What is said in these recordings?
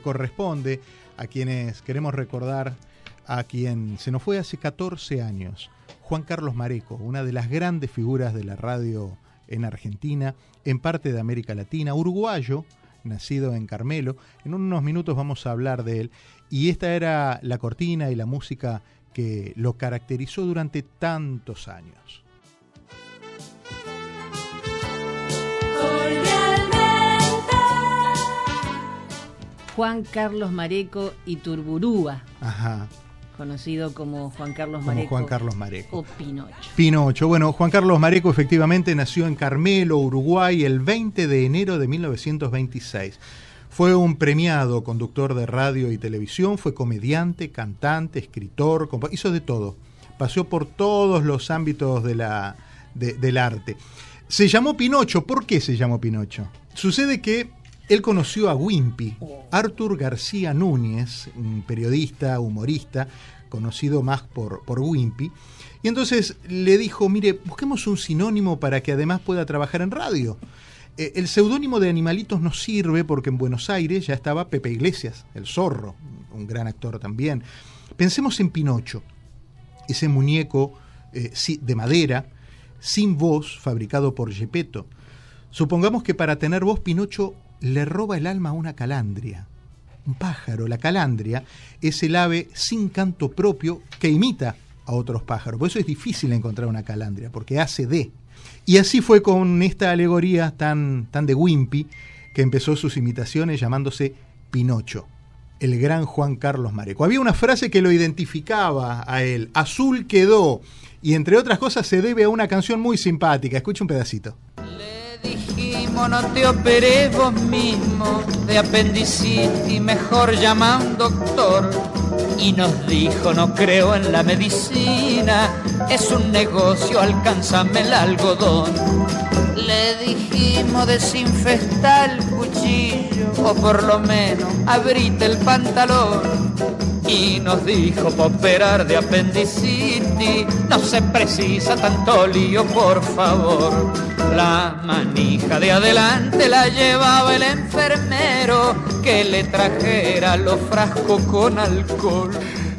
corresponde a quienes queremos recordar a quien se nos fue hace 14 años, Juan Carlos Mareco, una de las grandes figuras de la radio en Argentina, en parte de América Latina, uruguayo, nacido en Carmelo. En unos minutos vamos a hablar de él. Y esta era la cortina y la música que lo caracterizó durante tantos años. Juan Carlos Mareco y Turburúa. Ajá conocido como Juan Carlos como Mareco. Juan Carlos Mareco. O Pinocho. Pinocho. Bueno, Juan Carlos Mareco efectivamente nació en Carmelo, Uruguay, el 20 de enero de 1926. Fue un premiado conductor de radio y televisión, fue comediante, cantante, escritor, hizo de todo. Pasó por todos los ámbitos de la, del arte. Se llamó Pinocho. ¿Por qué se llamó Pinocho? Sucede que él conoció a Wimpy, Arthur García Núñez, un periodista, humorista, conocido más por, por Wimpy, y entonces le dijo, mire, busquemos un sinónimo para que además pueda trabajar en radio. Eh, el seudónimo de Animalitos nos sirve porque en Buenos Aires ya estaba Pepe Iglesias, el zorro, un gran actor también. Pensemos en Pinocho, ese muñeco eh, de madera, sin voz, fabricado por Gepetto. Supongamos que para tener voz Pinocho le roba el alma a una calandria. Un pájaro, la calandria, es el ave sin canto propio que imita a otros pájaros. Por eso es difícil encontrar una calandria, porque hace de. Y así fue con esta alegoría tan, tan de Wimpy, que empezó sus imitaciones llamándose Pinocho, el gran Juan Carlos Mareco. Había una frase que lo identificaba a él, azul quedó, y entre otras cosas se debe a una canción muy simpática. Escucha un pedacito dijimos no te operé vos mismo de apendicitis, mejor llama a un doctor. Y nos dijo, no creo en la medicina, es un negocio, alcánzame el algodón. Le dijimos desinfectar el cuchillo, o por lo menos abrite el pantalón y nos dijo operar de apendicitis no se precisa tanto lío, por favor. La manija de adelante la llevaba el enfermero que le trajera los frascos con alcohol.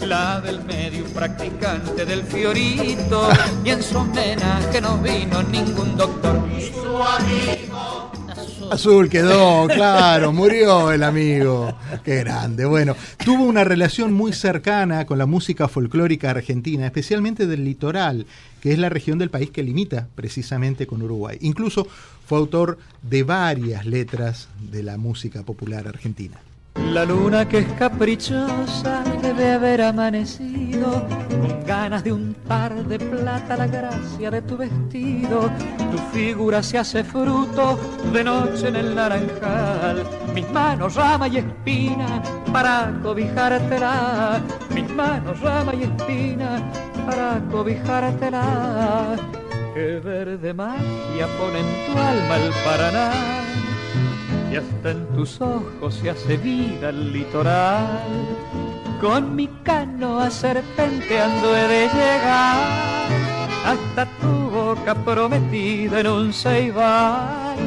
La del medio practicante del fiorito y en su homenaje no vino ningún doctor. Y su amigo Azul quedó, claro, murió el amigo. Qué grande. Bueno, tuvo una relación muy cercana con la música folclórica argentina, especialmente del litoral, que es la región del país que limita precisamente con Uruguay. Incluso fue autor de varias letras de la música popular argentina. La luna que es caprichosa debe haber amanecido con ganas de untar de plata la gracia de tu vestido. Tu figura se hace fruto de noche en el naranjal. Mis manos rama y espina para cobijártela. Mis manos rama y espina para cobijártela. Que verde magia pone en tu alma el Paraná y hasta en tus ojos se hace vida el litoral. Con mi canoa serpenteando he de llegar hasta tu boca prometida en un ceibal.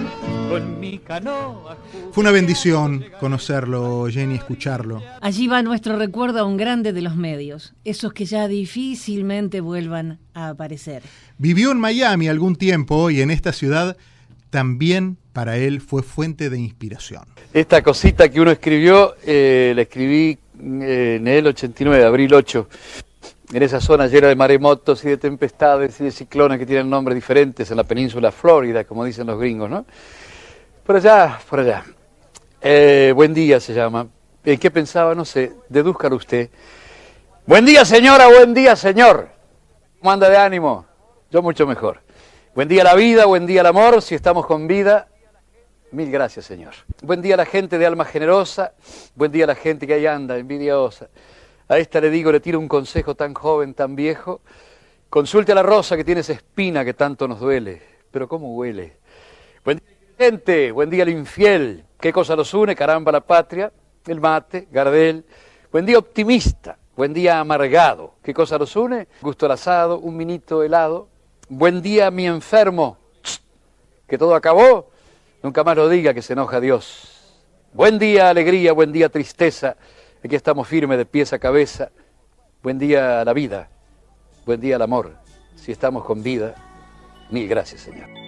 Con mi canoa. Fue una bendición conocerlo, Jenny, escucharlo. Allí va nuestro recuerdo a un grande de los medios, esos que ya difícilmente vuelvan a aparecer. Vivió en Miami algún tiempo y en esta ciudad también para él fue fuente de inspiración. Esta cosita que uno escribió, eh, la escribí eh, en el 89, abril 8, en esa zona llena de maremotos y de tempestades y de ciclones que tienen nombres diferentes en la península Florida, como dicen los gringos, ¿no? Por allá, por allá. Eh, buen día se llama. ¿En qué pensaba? No sé, dedúzcalo usted. Buen día señora, buen día señor. ¿Cómo anda de ánimo? Yo mucho mejor. Buen día la vida, buen día el amor, si estamos con vida. Mil gracias, Señor. Buen día a la gente de alma generosa, buen día a la gente que ahí anda, envidiosa. A esta le digo, le tiro un consejo tan joven, tan viejo. Consulte a la rosa que tiene esa espina que tanto nos duele. Pero ¿cómo huele? Buen día, gente, buen día al infiel. ¿Qué cosa los une? Caramba, la patria, el mate, Gardel. Buen día optimista, buen día amargado. ¿Qué cosa los une? Gusto al asado, un minito helado. Buen día mi enfermo. ¿Que todo acabó? Nunca más lo diga que se enoja Dios. Buen día, alegría, buen día, tristeza. Aquí estamos firmes de pies a cabeza. Buen día a la vida, buen día al amor. Si estamos con vida, mil gracias, Señor.